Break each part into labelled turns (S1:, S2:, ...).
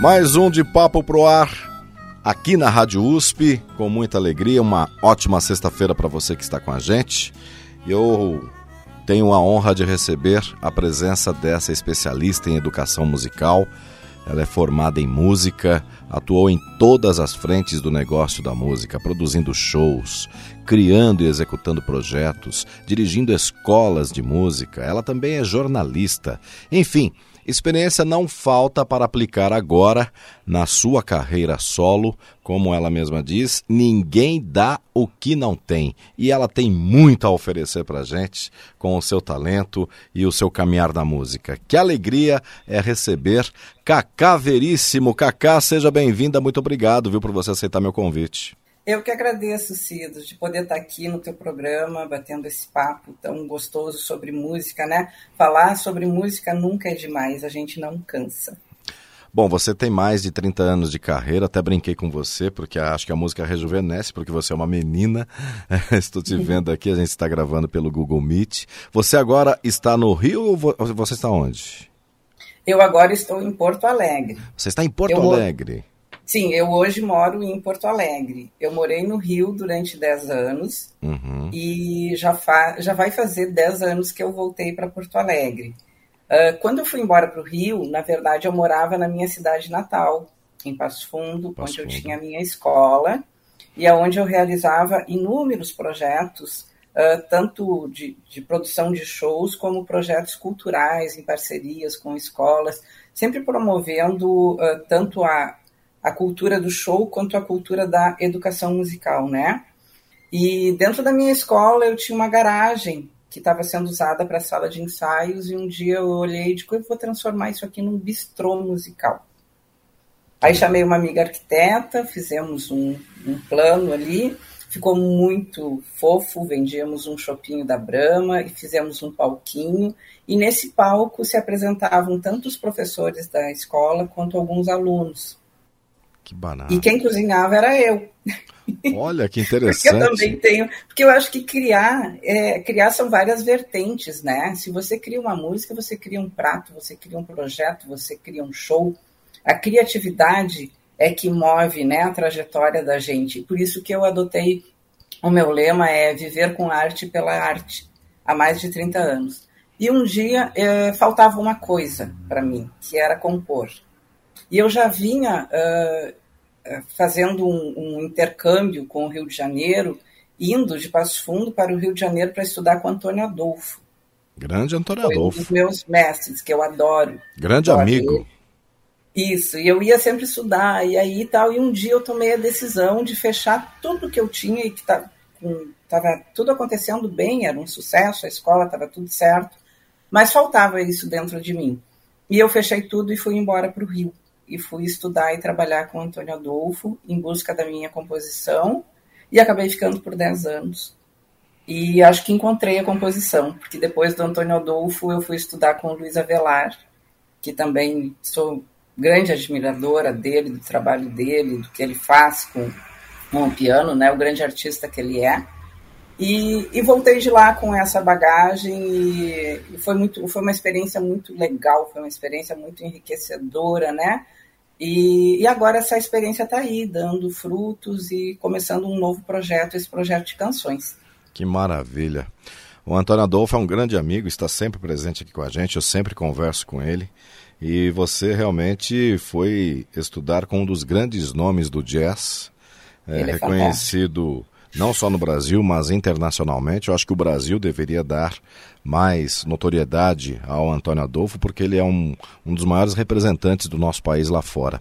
S1: Mais um de Papo Pro Ar, aqui na Rádio USP, com muita alegria. Uma ótima sexta-feira para você que está com a gente. Eu tenho a honra de receber a presença dessa especialista em educação musical. Ela é formada em música, atuou em todas as frentes do negócio da música, produzindo shows, criando e executando projetos, dirigindo escolas de música. Ela também é jornalista. Enfim, Experiência não falta para aplicar agora na sua carreira solo, como ela mesma diz, ninguém dá o que não tem. E ela tem muito a oferecer para gente com o seu talento e o seu caminhar na música. Que alegria é receber Cacá Veríssimo. Cacá, seja bem-vinda, muito obrigado, viu, por você aceitar meu convite.
S2: Eu que agradeço, Cido, de poder estar aqui no teu programa, batendo esse papo tão gostoso sobre música, né? Falar sobre música nunca é demais, a gente não cansa.
S1: Bom, você tem mais de 30 anos de carreira, até brinquei com você, porque acho que a música rejuvenesce, porque você é uma menina. Estou te vendo aqui, a gente está gravando pelo Google Meet. Você agora está no Rio ou você está onde?
S2: Eu agora estou em Porto Alegre.
S1: Você está em Porto Eu... Alegre?
S2: Sim, eu hoje moro em Porto Alegre. Eu morei no Rio durante 10 anos uhum. e já, fa já vai fazer 10 anos que eu voltei para Porto Alegre. Uh, quando eu fui embora para o Rio, na verdade, eu morava na minha cidade natal, em Passo Fundo, Passo onde Fundo. eu tinha a minha escola e aonde eu realizava inúmeros projetos, uh, tanto de, de produção de shows como projetos culturais em parcerias com escolas, sempre promovendo uh, tanto a a cultura do show quanto a cultura da educação musical, né? E dentro da minha escola eu tinha uma garagem que estava sendo usada para sala de ensaios e um dia eu olhei e disse, eu vou transformar isso aqui num bistrô musical. Aí chamei uma amiga arquiteta, fizemos um, um plano ali, ficou muito fofo, vendíamos um chopinho da Brama e fizemos um palquinho, e nesse palco se apresentavam tanto os professores da escola quanto alguns alunos.
S1: Que banana.
S2: E quem cozinhava era eu.
S1: Olha que interessante.
S2: porque eu também tenho, porque eu acho que criar, é, criar são várias vertentes, né? Se você cria uma música, você cria um prato, você cria um projeto, você cria um show. A criatividade é que move, né, a trajetória da gente. Por isso que eu adotei o meu lema é viver com arte pela arte há mais de 30 anos. E um dia é, faltava uma coisa para mim, que era compor. E eu já vinha uh, fazendo um, um, intercâmbio com o Rio de Janeiro, indo de Passo Fundo para o Rio de Janeiro para estudar com Antônio Adolfo.
S1: Grande Antônio Foi Adolfo. Um
S2: dos meus mestres, que eu adoro.
S1: Grande
S2: adoro
S1: amigo.
S2: Ele. Isso, e eu ia sempre estudar, e aí tal, e um dia eu tomei a decisão de fechar tudo que eu tinha e que estava tudo acontecendo bem, era um sucesso, a escola estava tudo certo, mas faltava isso dentro de mim. E eu fechei tudo e fui embora para o Rio e fui estudar e trabalhar com Antônio Adolfo em busca da minha composição e acabei ficando por 10 anos. E acho que encontrei a composição, porque depois do Antônio Adolfo eu fui estudar com o Luiz Avelar, que também sou grande admiradora dele, do trabalho dele, do que ele faz com, com o piano, né, o grande artista que ele é. E, e, voltei de lá com essa bagagem e, e, foi muito foi uma experiência muito legal foi uma experiência muito enriquecedora né e, e agora essa experiência está aí, dando frutos e começando um novo projeto, esse projeto de canções.
S1: Que maravilha. O Antônio Adolfo é um grande amigo, está sempre presente aqui com a gente, eu sempre converso com ele. E você realmente foi estudar com um dos grandes nomes do jazz, é, é reconhecido não só no Brasil, mas internacionalmente. Eu acho que o Brasil deveria dar mais notoriedade ao Antônio Adolfo, porque ele é um, um dos maiores representantes do nosso país lá fora.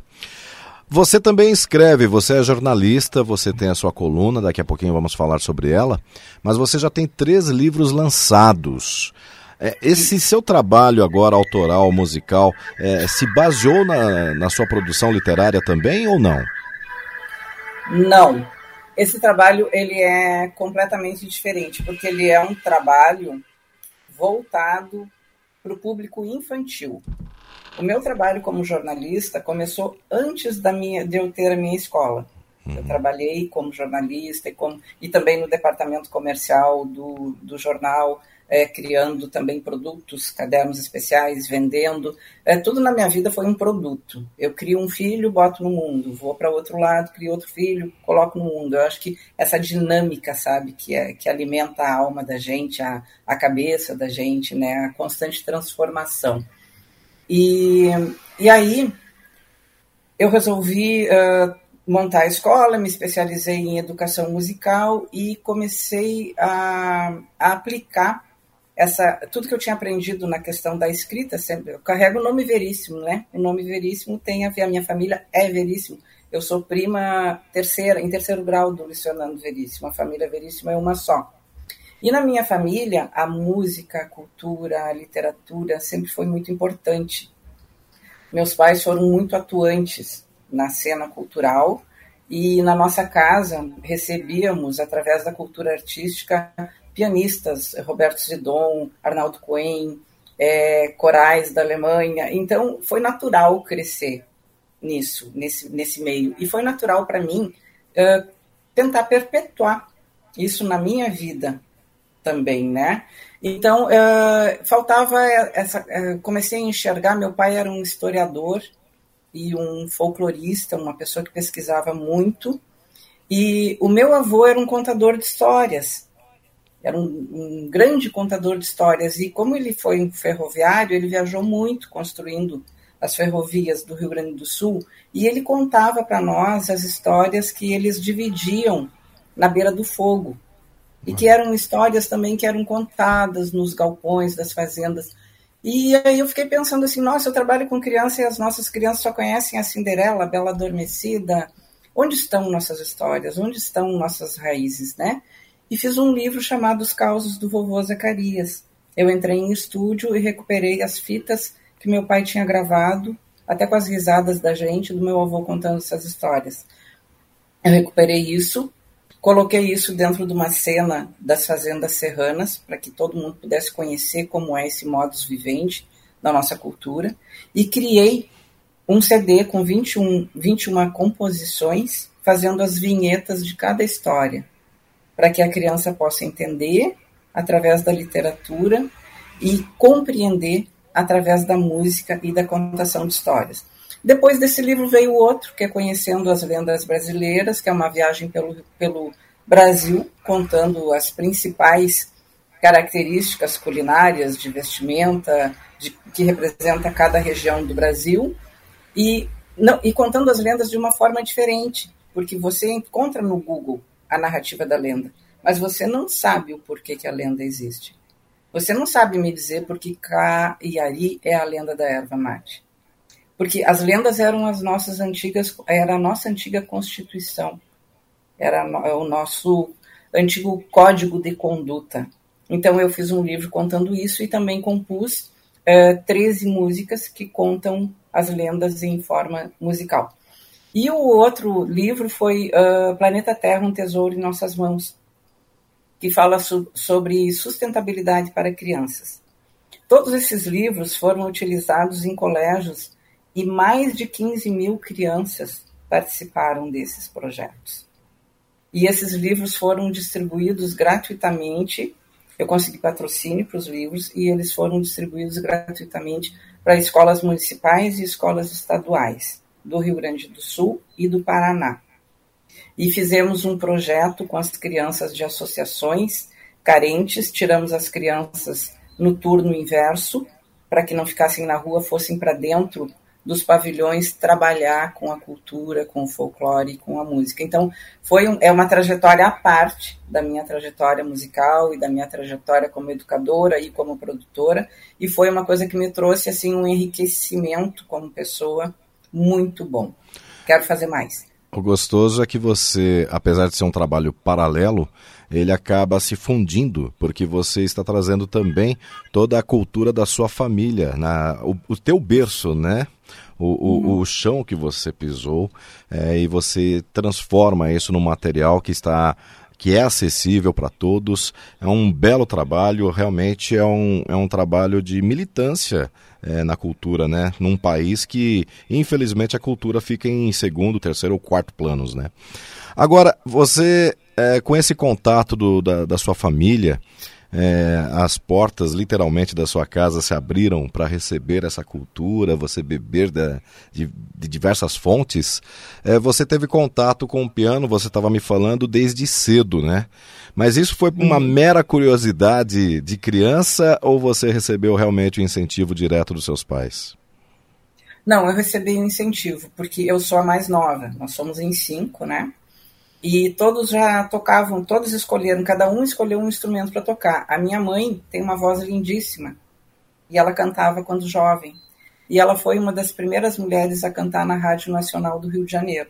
S1: Você também escreve, você é jornalista, você tem a sua coluna, daqui a pouquinho vamos falar sobre ela, mas você já tem três livros lançados. É, esse seu trabalho agora, autoral, musical, é, se baseou na, na sua produção literária também ou não?
S2: Não. Esse trabalho ele é completamente diferente, porque ele é um trabalho voltado para o público infantil. O meu trabalho como jornalista começou antes da minha, de eu ter a minha escola. Uhum. Eu trabalhei como jornalista e, como, e também no departamento comercial do, do jornal, é, criando também produtos, cadernos especiais, vendendo. É, tudo na minha vida foi um produto. Eu crio um filho, boto no mundo, vou para outro lado, crio outro filho, coloco no mundo. Eu acho que essa dinâmica, sabe, que, é, que alimenta a alma da gente, a, a cabeça da gente, né, a constante transformação. E, e aí eu resolvi uh, montar a escola, me especializei em educação musical e comecei a, a aplicar essa tudo que eu tinha aprendido na questão da escrita, sempre eu carrego o nome Veríssimo, né? O nome Veríssimo tem a ver, a minha família é Veríssimo. Eu sou prima terceira, em terceiro grau do Luciano Veríssimo. A família Veríssimo é uma só. E na minha família, a música, a cultura, a literatura sempre foi muito importante. Meus pais foram muito atuantes na cena cultural e na nossa casa recebíamos, através da cultura artística, pianistas, Roberto Zidon, Arnaldo Cohen, é, corais da Alemanha. Então, foi natural crescer nisso, nesse, nesse meio. E foi natural para mim uh, tentar perpetuar isso na minha vida também, né? Então, faltava essa. Comecei a enxergar. Meu pai era um historiador e um folclorista, uma pessoa que pesquisava muito. E o meu avô era um contador de histórias era um, um, grande contador de histórias e como ele foi um ferroviário, ele viajou muito construindo as ferrovias do Rio Grande do Sul e ele contava para nós as histórias que eles dividiam na beira do fogo e que eram histórias também que eram contadas nos galpões das fazendas. E aí eu fiquei pensando assim, nossa, eu trabalho com criança e as nossas crianças só conhecem a Cinderela, a Bela Adormecida. Onde estão nossas histórias? Onde estão nossas raízes, né? E fiz um livro chamado Os Causos do Vovô Zacarias. Eu entrei em estúdio e recuperei as fitas que meu pai tinha gravado, até com as risadas da gente, do meu avô contando essas histórias. Eu recuperei isso, coloquei isso dentro de uma cena das fazendas serranas, para que todo mundo pudesse conhecer como é esse modus vivente da nossa cultura, e criei um CD com 21, 21 composições, fazendo as vinhetas de cada história para que a criança possa entender através da literatura e compreender através da música e da contação de histórias. Depois desse livro veio outro, que é Conhecendo as Lendas Brasileiras, que é uma viagem pelo, pelo Brasil, contando as principais características culinárias de vestimenta, de, que representa cada região do Brasil, e, não, e contando as lendas de uma forma diferente, porque você encontra no Google a narrativa da lenda, mas você não sabe o porquê que a lenda existe. Você não sabe me dizer por que Ari é a lenda da erva mate. Porque as lendas eram as nossas antigas, era a nossa antiga constituição, era o nosso antigo código de conduta. Então eu fiz um livro contando isso e também compus é, 13 músicas que contam as lendas em forma musical. E o outro livro foi uh, Planeta Terra, um tesouro em nossas mãos, que fala so sobre sustentabilidade para crianças. Todos esses livros foram utilizados em colégios e mais de 15 mil crianças participaram desses projetos. E esses livros foram distribuídos gratuitamente. Eu consegui patrocínio para os livros e eles foram distribuídos gratuitamente para escolas municipais e escolas estaduais do Rio Grande do Sul e do Paraná. E fizemos um projeto com as crianças de associações carentes, tiramos as crianças no turno inverso, para que não ficassem na rua, fossem para dentro dos pavilhões trabalhar com a cultura, com o folclore, com a música. Então, foi um, é uma trajetória à parte da minha trajetória musical e da minha trajetória como educadora e como produtora, e foi uma coisa que me trouxe assim um enriquecimento como pessoa muito bom. Quero fazer mais.
S1: O gostoso é que você, apesar de ser um trabalho paralelo, ele acaba se fundindo, porque você está trazendo também toda a cultura da sua família, na, o, o teu berço, né? O, uhum. o, o, chão que você pisou é, e você transforma isso num material que está que é acessível para todos. É um belo trabalho, realmente é um, é um trabalho de militância é, na cultura, né? Num país que, infelizmente, a cultura fica em segundo, terceiro ou quarto planos, né? Agora, você, é, com esse contato do, da, da sua família, é, as portas literalmente da sua casa se abriram para receber essa cultura, você beber de, de, de diversas fontes. É, você teve contato com o piano, você estava me falando desde cedo, né? Mas isso foi uma hum. mera curiosidade de criança ou você recebeu realmente o incentivo direto dos seus pais?
S2: Não, eu recebi um incentivo, porque eu sou a mais nova, nós somos em cinco, né? E todos já tocavam, todos escolheram, cada um escolheu um instrumento para tocar. A minha mãe tem uma voz lindíssima e ela cantava quando jovem. E ela foi uma das primeiras mulheres a cantar na Rádio Nacional do Rio de Janeiro.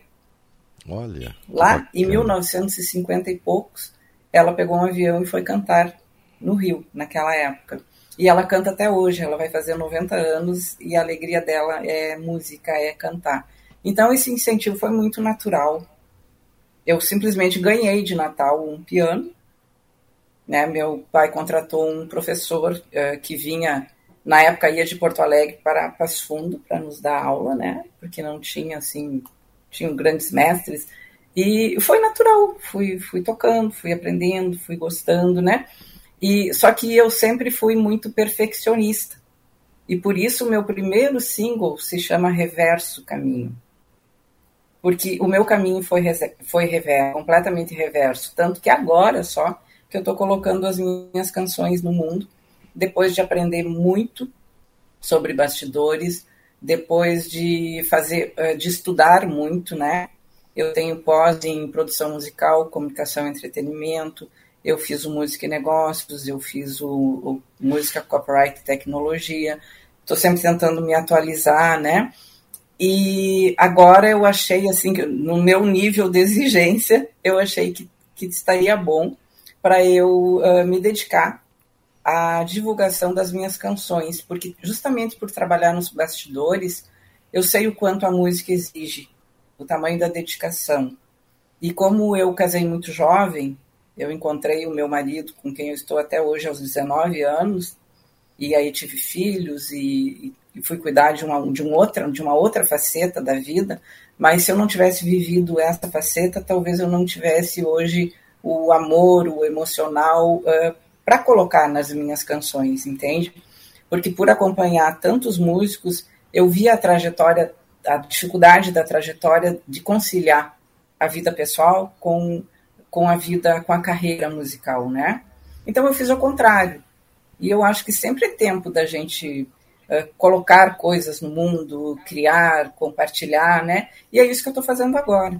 S1: Olha.
S2: Lá em 1950 e poucos, ela pegou um avião e foi cantar no Rio, naquela época. E ela canta até hoje, ela vai fazer 90 anos e a alegria dela é música, é cantar. Então esse incentivo foi muito natural eu simplesmente ganhei de Natal um piano. Né? Meu pai contratou um professor uh, que vinha, na época ia de Porto Alegre para Passo Fundo para nos dar aula, né? Porque não tinha assim, tinham grandes mestres. E foi natural, fui, fui tocando, fui aprendendo, fui gostando, né? E só que eu sempre fui muito perfeccionista. E por isso meu primeiro single se chama Reverso Caminho porque o meu caminho foi, foi reverso, completamente reverso. Tanto que agora só que eu estou colocando as minhas canções no mundo, depois de aprender muito sobre bastidores, depois de fazer, eh, de estudar muito, né? Eu tenho pós em produção musical, comunicação e entretenimento, eu fiz o Música e Negócios, eu fiz o, o Música Copyright e Tecnologia, estou sempre tentando me atualizar, né? E agora eu achei, assim, no meu nível de exigência, eu achei que, que estaria bom para eu uh, me dedicar à divulgação das minhas canções, porque justamente por trabalhar nos bastidores, eu sei o quanto a música exige, o tamanho da dedicação. E como eu casei muito jovem, eu encontrei o meu marido, com quem eu estou até hoje aos 19 anos, e aí tive filhos e, e fui cuidar de uma, de, um outra, de uma outra faceta da vida, mas se eu não tivesse vivido essa faceta, talvez eu não tivesse hoje o amor, o emocional uh, para colocar nas minhas canções, entende? Porque por acompanhar tantos músicos, eu vi a trajetória, a dificuldade da trajetória de conciliar a vida pessoal com, com a vida, com a carreira musical, né? Então eu fiz o contrário. E eu acho que sempre é tempo da gente colocar coisas no mundo, criar, compartilhar, né? E é isso que eu estou fazendo agora.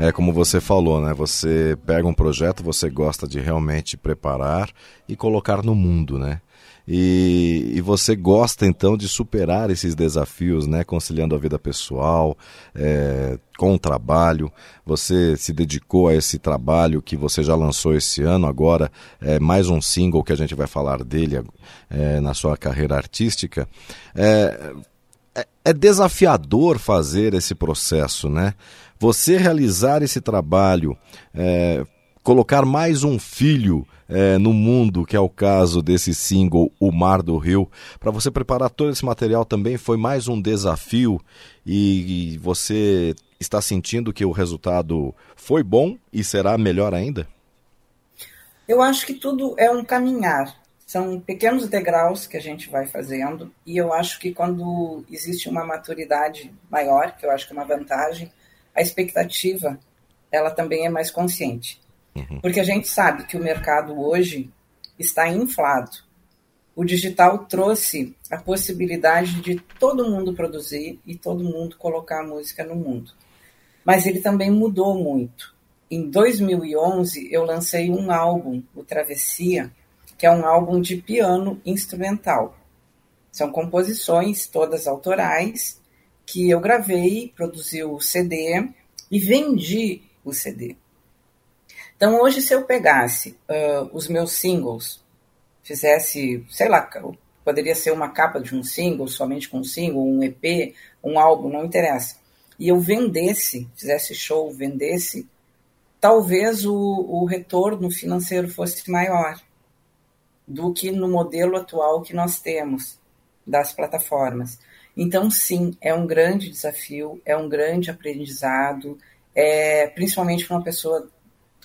S1: é como você falou, né? Você pega um projeto, você gosta de realmente preparar e colocar no mundo, né? E, e, você gosta então de superar esses desafios, né? Conciliando a vida pessoal é, com o trabalho. Você se dedicou a esse trabalho que você já lançou esse ano. Agora é mais um single que a gente vai falar dele é, na sua carreira artística. É, é, é desafiador fazer esse processo, né? Você realizar esse trabalho é, colocar mais um filho é, no mundo, que é o caso desse single O Mar do Rio. Para você preparar todo esse material também foi mais um desafio e, e você está sentindo que o resultado foi bom e será melhor ainda?
S2: Eu acho que tudo é um caminhar. São pequenos degraus que a gente vai fazendo, e eu acho que quando existe uma maturidade maior, que eu acho que é uma vantagem, a expectativa ela também é mais consciente. Uhum. Porque a gente sabe que o mercado hoje está inflado. O digital trouxe a possibilidade de todo mundo produzir e todo mundo colocar música no mundo. Mas ele também mudou muito. Em 2011, eu lancei um álbum, o Travessia, que é um álbum de piano instrumental. São composições todas autorais que eu gravei, produzi o CD e vendi o CD. Então, hoje, se eu pegasse uh, os meus singles, fizesse, sei lá, poderia ser uma capa de um single, somente com um single, um EP, um álbum, não interessa, e eu vendesse, fizesse show, vendesse, talvez o, o retorno financeiro fosse maior do que no modelo atual que nós temos das plataformas. Então, sim, é um grande desafio, é um grande aprendizado, é, principalmente para uma pessoa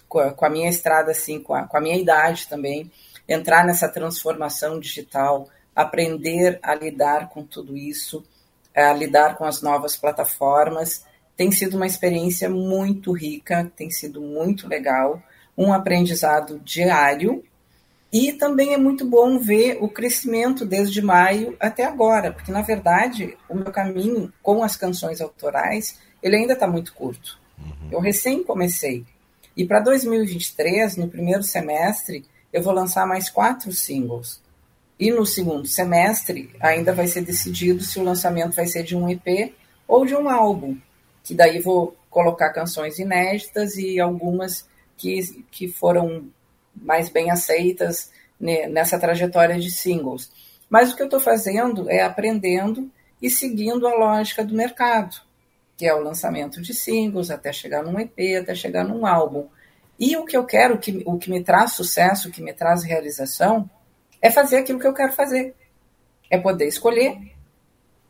S2: com a, com a minha estrada, assim, com a, com a minha idade também, entrar nessa transformação digital, aprender a lidar com tudo isso, a lidar com as novas plataformas. Tem sido uma experiência muito rica, tem sido muito legal, um aprendizado diário. E também é muito bom ver o crescimento desde maio até agora, porque na verdade o meu caminho com as canções autorais ele ainda está muito curto. Uhum. Eu recém comecei. E para 2023, no primeiro semestre, eu vou lançar mais quatro singles. E no segundo semestre, ainda vai ser decidido se o lançamento vai ser de um EP ou de um álbum. Que daí vou colocar canções inéditas e algumas que, que foram mais bem aceitas nessa trajetória de singles. Mas o que eu estou fazendo é aprendendo e seguindo a lógica do mercado que é o lançamento de singles, até chegar num EP, até chegar num álbum. E o que eu quero, que, o que me traz sucesso, o que me traz realização, é fazer aquilo que eu quero fazer. É poder escolher,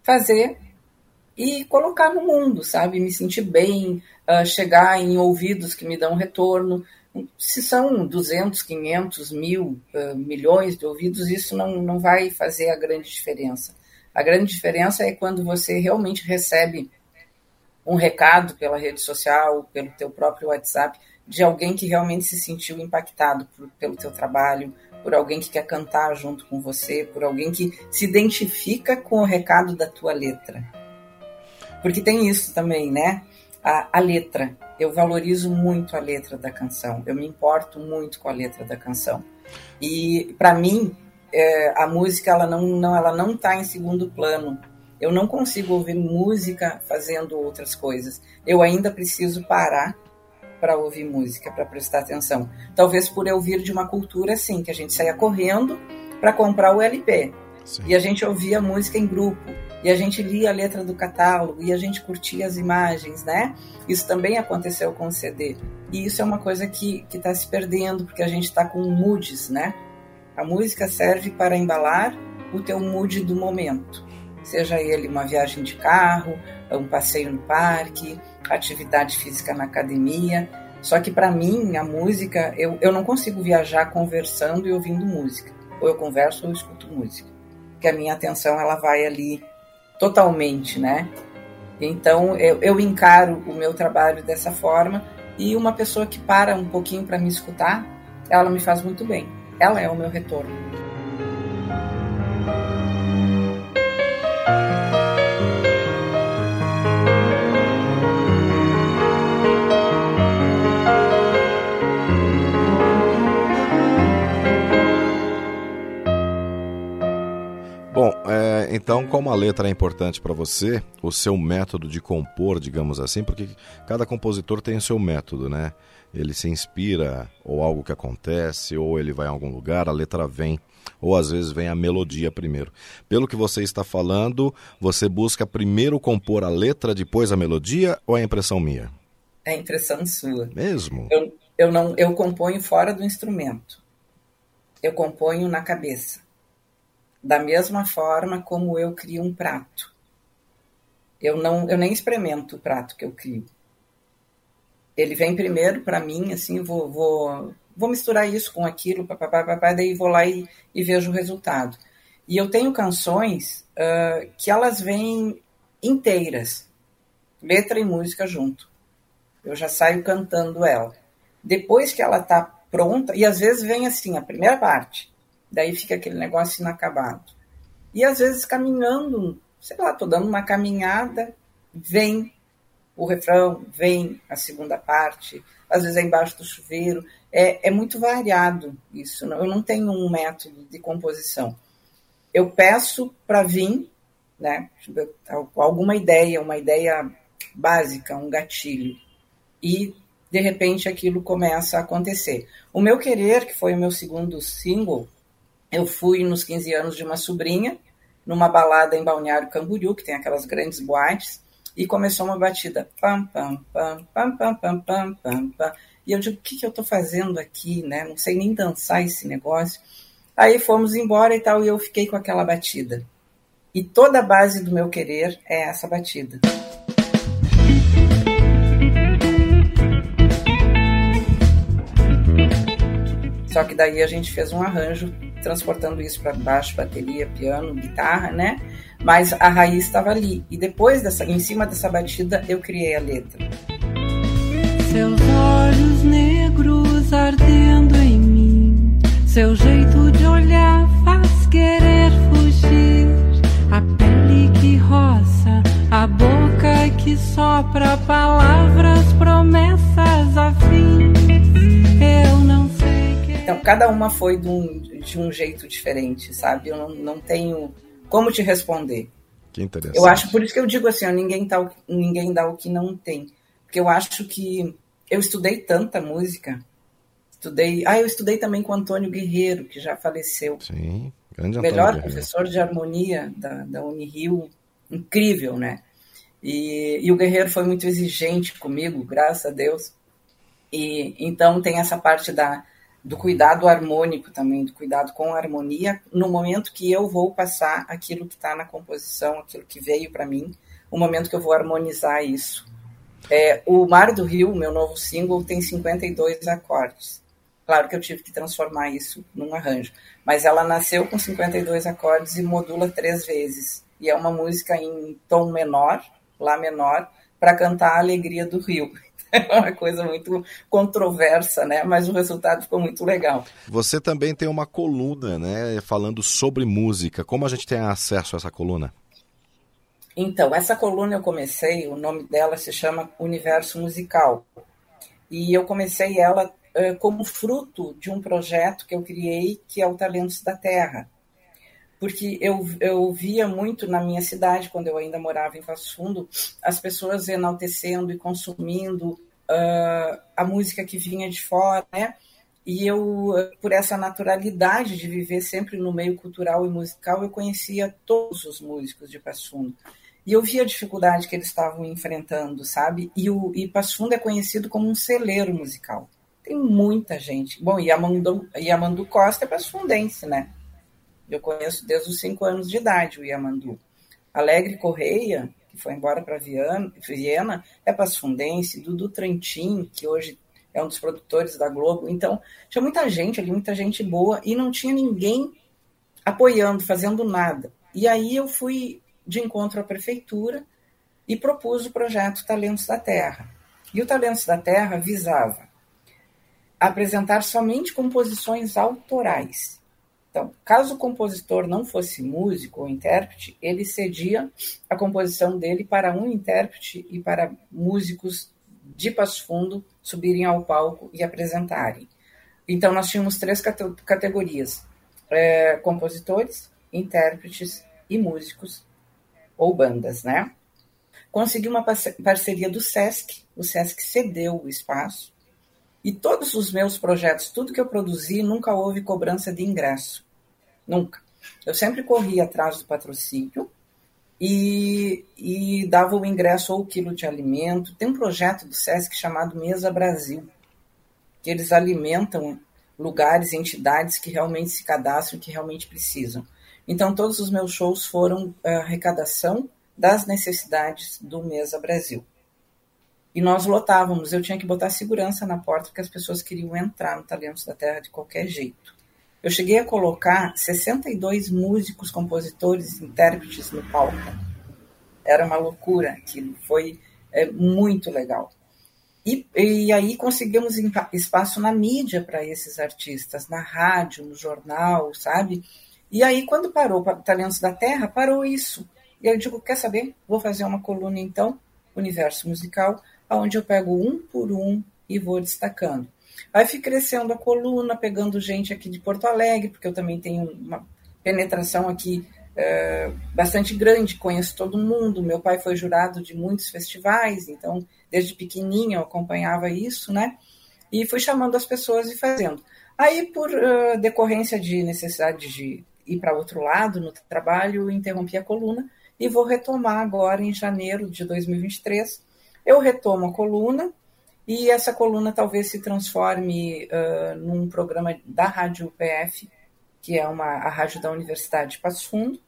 S2: fazer e colocar no mundo, sabe? Me sentir bem, uh, chegar em ouvidos que me dão retorno. Se são 200, 500, mil, uh, milhões de ouvidos, isso não, não vai fazer a grande diferença. A grande diferença é quando você realmente recebe um recado pela rede social, pelo teu próprio WhatsApp, de alguém que realmente se sentiu impactado por, pelo teu trabalho, por alguém que quer cantar junto com você, por alguém que se identifica com o recado da tua letra. Porque tem isso também, né? A, a letra. Eu valorizo muito a letra da canção. Eu me importo muito com a letra da canção. E para mim, é, a música ela não, não ela não está em segundo plano eu não consigo ouvir música fazendo outras coisas. Eu ainda preciso parar para ouvir música, para prestar atenção. Talvez por eu vir de uma cultura assim, que a gente saia correndo para comprar o LP. Sim. E a gente ouvia música em grupo, e a gente lia a letra do catálogo, e a gente curtia as imagens, né? Isso também aconteceu com o CD. E isso é uma coisa que está se perdendo, porque a gente está com moods, né? A música serve para embalar o teu mood do momento seja ele uma viagem de carro, um passeio no parque, atividade física na academia. Só que para mim, a música, eu, eu não consigo viajar conversando e ouvindo música. Ou eu converso ou eu escuto música. Porque a minha atenção ela vai ali totalmente, né? Então eu, eu encaro o meu trabalho dessa forma e uma pessoa que para um pouquinho para me escutar, ela me faz muito bem. Ela é o meu retorno.
S1: Então, como a letra é importante para você, o seu método de compor, digamos assim, porque cada compositor tem o seu método, né? Ele se inspira, ou algo que acontece, ou ele vai a algum lugar, a letra vem, ou às vezes vem a melodia primeiro. Pelo que você está falando, você busca primeiro compor a letra, depois a melodia, ou é impressão minha?
S2: É impressão sua.
S1: Mesmo?
S2: Eu, eu não eu componho fora do instrumento. Eu componho na cabeça. Da mesma forma como eu crio um prato. Eu não eu nem experimento o prato que eu crio. Ele vem primeiro para mim, assim, vou, vou, vou misturar isso com aquilo, papapá, papapá, daí vou lá e, e vejo o resultado. E eu tenho canções uh, que elas vêm inteiras, letra e música junto. Eu já saio cantando ela. Depois que ela está pronta, e às vezes vem assim, a primeira parte, daí fica aquele negócio inacabado. E às vezes caminhando, sei lá, tô dando uma caminhada, vem o refrão, vem a segunda parte, às vezes é embaixo do chuveiro. É, é muito variado isso. Eu não tenho um método de composição. Eu peço para vir, né, alguma ideia, uma ideia básica, um gatilho. E de repente aquilo começa a acontecer. O meu querer, que foi o meu segundo single, eu fui nos 15 anos de uma sobrinha, numa balada em Balneário Camboriú, que tem aquelas grandes boates, e começou uma batida. Pam, pam, pam, pam, pam, pam, pam, pam, pam. E eu digo, o que, que eu estou fazendo aqui, né? Não sei nem dançar esse negócio. Aí fomos embora e tal, e eu fiquei com aquela batida. E toda a base do meu querer é essa batida. Só que daí a gente fez um arranjo transportando isso para baixo, bateria, piano, guitarra, né? Mas a raiz estava ali. E depois dessa, em cima dessa batida, eu criei a letra.
S3: Seus olhos negros ardendo em mim, seu jeito de olhar faz querer fugir. A pele que roça, a boca que sopra palavras, promessas afins. Eu não
S2: então, cada uma foi de um, de um jeito diferente, sabe? Eu não, não tenho como te responder.
S1: Que interessante.
S2: Eu acho, por isso que eu digo assim, ó, ninguém, tá, ninguém dá o que não tem. Porque eu acho que eu estudei tanta música. Estudei. Ah, eu estudei também com Antônio Guerreiro, que já faleceu.
S1: Sim, grande
S2: Melhor
S1: Antônio
S2: professor de harmonia da, da Unirio. Incrível, né? E, e o Guerreiro foi muito exigente comigo, graças a Deus. E então tem essa parte da do cuidado harmônico também, do cuidado com a harmonia, no momento que eu vou passar aquilo que está na composição, aquilo que veio para mim, o momento que eu vou harmonizar isso. É, o Mar do Rio, meu novo single, tem 52 acordes. Claro que eu tive que transformar isso num arranjo, mas ela nasceu com 52 acordes e modula três vezes. E é uma música em tom menor, lá menor, para cantar a alegria do Rio. é uma coisa muito controversa, né? Mas o resultado ficou muito legal.
S1: Você também tem uma coluna, né, falando sobre música. Como a gente tem acesso a essa coluna?
S2: Então, essa coluna eu comecei, o nome dela se chama Universo Musical. E eu comecei ela uh, como fruto de um projeto que eu criei, que é o Talentos da Terra porque eu, eu via muito na minha cidade, quando eu ainda morava em Passo Fundo, as pessoas enaltecendo e consumindo uh, a música que vinha de fora, né? E eu, por essa naturalidade de viver sempre no meio cultural e musical, eu conhecia todos os músicos de Passo Fundo. E eu via a dificuldade que eles estavam enfrentando, sabe? E, o, e Passo Fundo é conhecido como um celeiro musical. Tem muita gente. Bom, e Amandu, e Amandu Costa é passo fundense, né? Eu conheço desde os cinco anos de idade o Yamandu. Alegre Correia, que foi embora para Viena, é pasfundense. Dudu Trentin, que hoje é um dos produtores da Globo. Então, tinha muita gente ali, muita gente boa, e não tinha ninguém apoiando, fazendo nada. E aí eu fui de encontro à prefeitura e propus o projeto Talentos da Terra. E o Talentos da Terra visava apresentar somente composições autorais então, caso o compositor não fosse músico ou intérprete, ele cedia a composição dele para um intérprete e para músicos de Passo Fundo subirem ao palco e apresentarem. Então, nós tínhamos três categorias: é, compositores, intérpretes e músicos ou bandas, né? Consegui uma parceria do SESC, o SESC cedeu o espaço, e todos os meus projetos, tudo que eu produzi, nunca houve cobrança de ingresso. Nunca. Eu sempre corria atrás do patrocínio e, e dava o ingresso ou o quilo de alimento. Tem um projeto do SESC chamado Mesa Brasil, que eles alimentam lugares, entidades que realmente se cadastram, que realmente precisam. Então, todos os meus shows foram a arrecadação das necessidades do Mesa Brasil. E nós lotávamos, eu tinha que botar segurança na porta, porque as pessoas queriam entrar no Talentos da Terra de qualquer jeito. Eu cheguei a colocar 62 músicos, compositores, intérpretes no palco. Era uma loucura aquilo, foi é, muito legal. E, e aí conseguimos espaço na mídia para esses artistas, na rádio, no jornal, sabe? E aí, quando parou Talentos da Terra, parou isso. E eu digo, quer saber? Vou fazer uma coluna, então, Universo Musical, onde eu pego um por um e vou destacando. Aí fui crescendo a coluna, pegando gente aqui de Porto Alegre, porque eu também tenho uma penetração aqui é, bastante grande, conheço todo mundo. Meu pai foi jurado de muitos festivais, então desde pequenininha eu acompanhava isso, né? E fui chamando as pessoas e fazendo. Aí, por uh, decorrência de necessidade de ir para outro lado no trabalho, interrompi a coluna e vou retomar agora em janeiro de 2023. Eu retomo a coluna e essa coluna talvez se transforme uh, num programa da Rádio UPF, que é uma, a rádio da Universidade de Passo Fundo.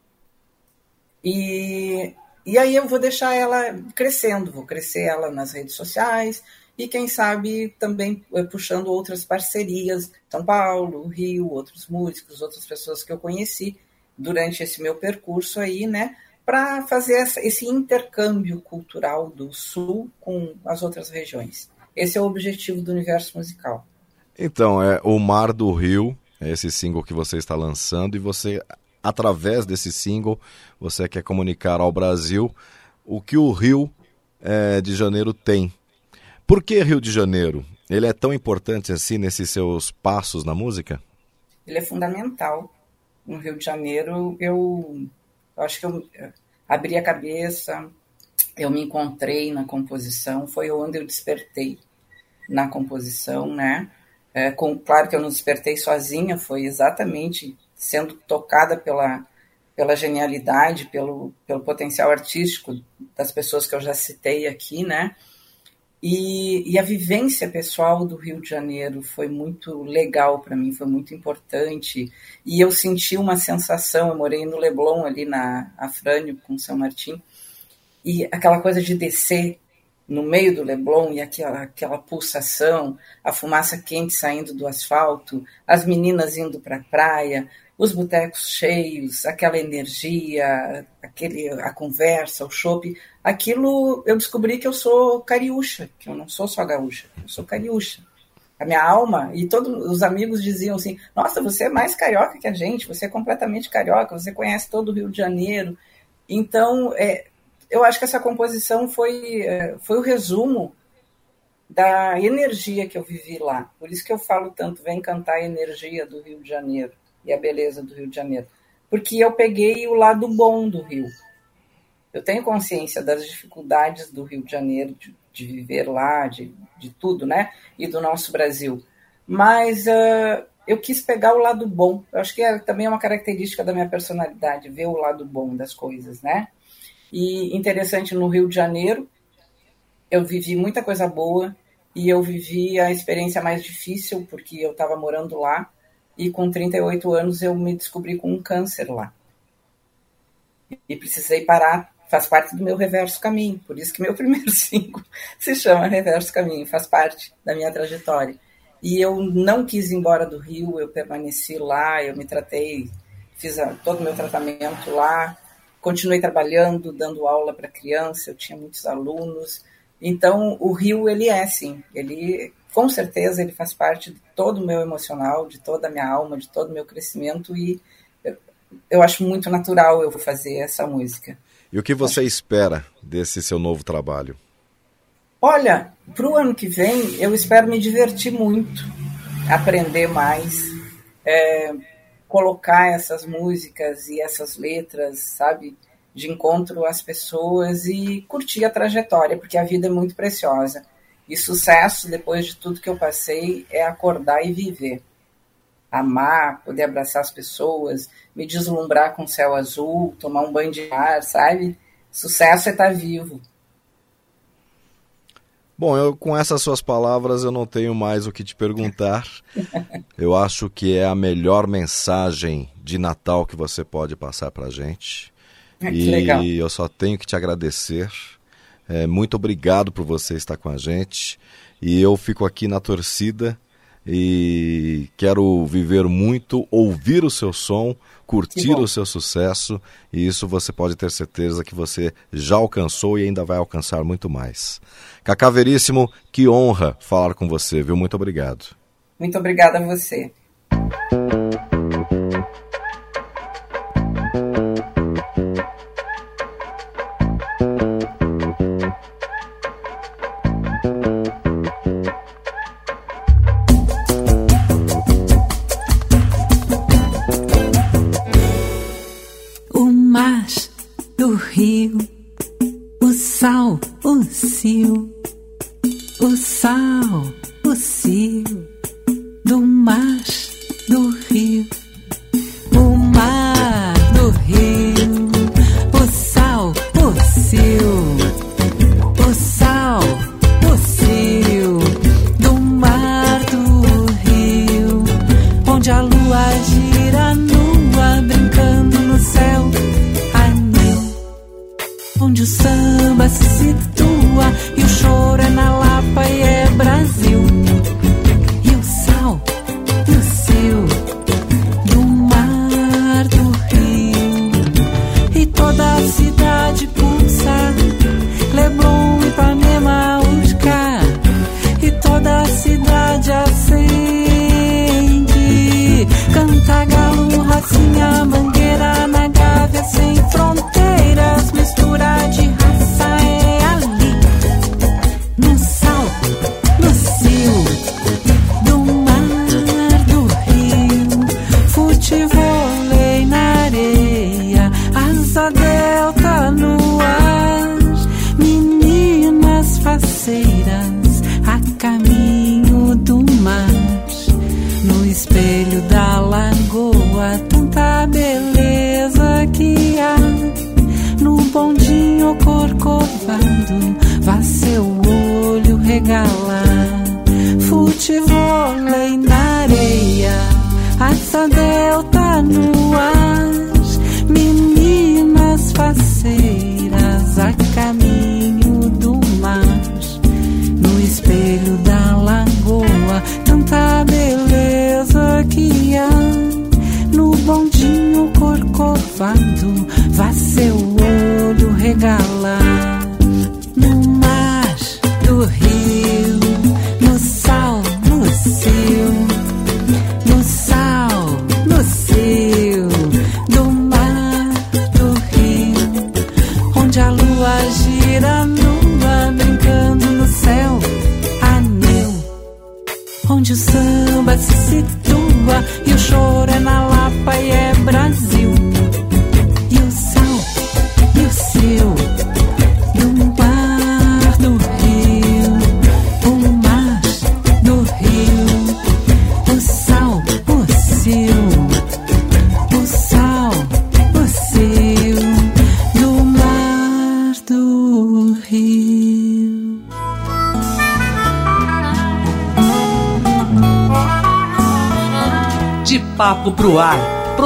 S2: E, e aí eu vou deixar ela crescendo, vou crescer ela nas redes sociais e quem sabe também eh, puxando outras parcerias, São Paulo, Rio, outros músicos, outras pessoas que eu conheci durante esse meu percurso aí, né, para fazer essa, esse intercâmbio cultural do Sul com as outras regiões. Esse é o objetivo do universo musical.
S1: Então, é o Mar do Rio, é esse single que você está lançando e você através desse single, você quer comunicar ao Brasil o que o Rio é, de Janeiro tem. Por que Rio de Janeiro? Ele é tão importante assim nesses seus passos na música?
S2: Ele é fundamental. No Rio de Janeiro, eu, eu acho que eu abri a cabeça, eu me encontrei na composição, foi onde eu despertei na composição, né? É, com, claro que eu não despertei sozinha, foi exatamente sendo tocada pela, pela genialidade, pelo, pelo potencial artístico das pessoas que eu já citei aqui, né? E, e a vivência pessoal do Rio de Janeiro foi muito legal para mim, foi muito importante. E eu senti uma sensação, eu morei no Leblon, ali na Afrânio, com São Martim, e aquela coisa de descer no meio do Leblon e aquela, aquela pulsação, a fumaça quente saindo do asfalto, as meninas indo para a praia, os botecos cheios, aquela energia, aquele, a conversa, o chopp, aquilo eu descobri que eu sou cariúcha, que eu não sou só gaúcha, eu sou cariúcha. A minha alma, e todos os amigos diziam assim: Nossa, você é mais carioca que a gente, você é completamente carioca, você conhece todo o Rio de Janeiro. Então, é, eu acho que essa composição foi, é, foi o resumo da energia que eu vivi lá. Por isso que eu falo tanto: vem cantar a energia do Rio de Janeiro e a beleza do Rio de Janeiro. Porque eu peguei o lado bom do Rio. Eu tenho consciência das dificuldades do Rio de Janeiro, de, de viver lá, de, de tudo, né? E do nosso Brasil. Mas uh, eu quis pegar o lado bom. Eu acho que é, também é uma característica da minha personalidade, ver o lado bom das coisas, né? E interessante, no Rio de Janeiro, eu vivi muita coisa boa e eu vivi a experiência mais difícil, porque eu estava morando lá e com 38 anos eu me descobri com um câncer lá. E precisei parar, faz parte do meu reverso caminho, por isso que meu primeiro single se chama Reverso Caminho, faz parte da minha trajetória. E eu não quis ir embora do Rio, eu permaneci lá, eu me tratei, fiz todo o meu tratamento lá, continuei trabalhando, dando aula para criança, eu tinha muitos alunos. Então, o Rio, ele é, sim, ele com certeza ele faz parte de todo o meu emocional, de toda a minha alma, de todo o meu crescimento e eu acho muito natural eu fazer essa música.
S1: E o que você espera desse seu novo trabalho?
S2: Olha, para o ano que vem eu espero me divertir muito, aprender mais, é, colocar essas músicas e essas letras, sabe, de encontro às pessoas e curtir a trajetória, porque a vida é muito preciosa. E sucesso, depois de tudo que eu passei, é acordar e viver. Amar, poder abraçar as pessoas, me deslumbrar com o céu azul, tomar um banho de ar, sabe? Sucesso é estar vivo.
S1: Bom, eu, com essas suas palavras eu não tenho mais o que te perguntar. eu acho que é a melhor mensagem de Natal que você pode passar para gente.
S2: É Ah,
S1: e
S2: legal.
S1: eu só tenho que te agradecer é, muito obrigado por você estar com a gente. E eu fico aqui na torcida e quero viver muito, ouvir o seu som, curtir o seu sucesso, e isso você pode ter certeza que você já alcançou e ainda vai alcançar muito mais. Cacá Veríssimo, que honra falar com você, viu? Muito obrigado.
S2: Muito obrigada a você.
S3: o cio, o sal, o cio.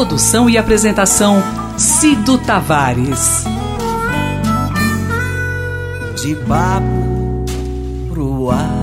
S4: Produção e apresentação Cido Tavares.
S5: De papo pro ar.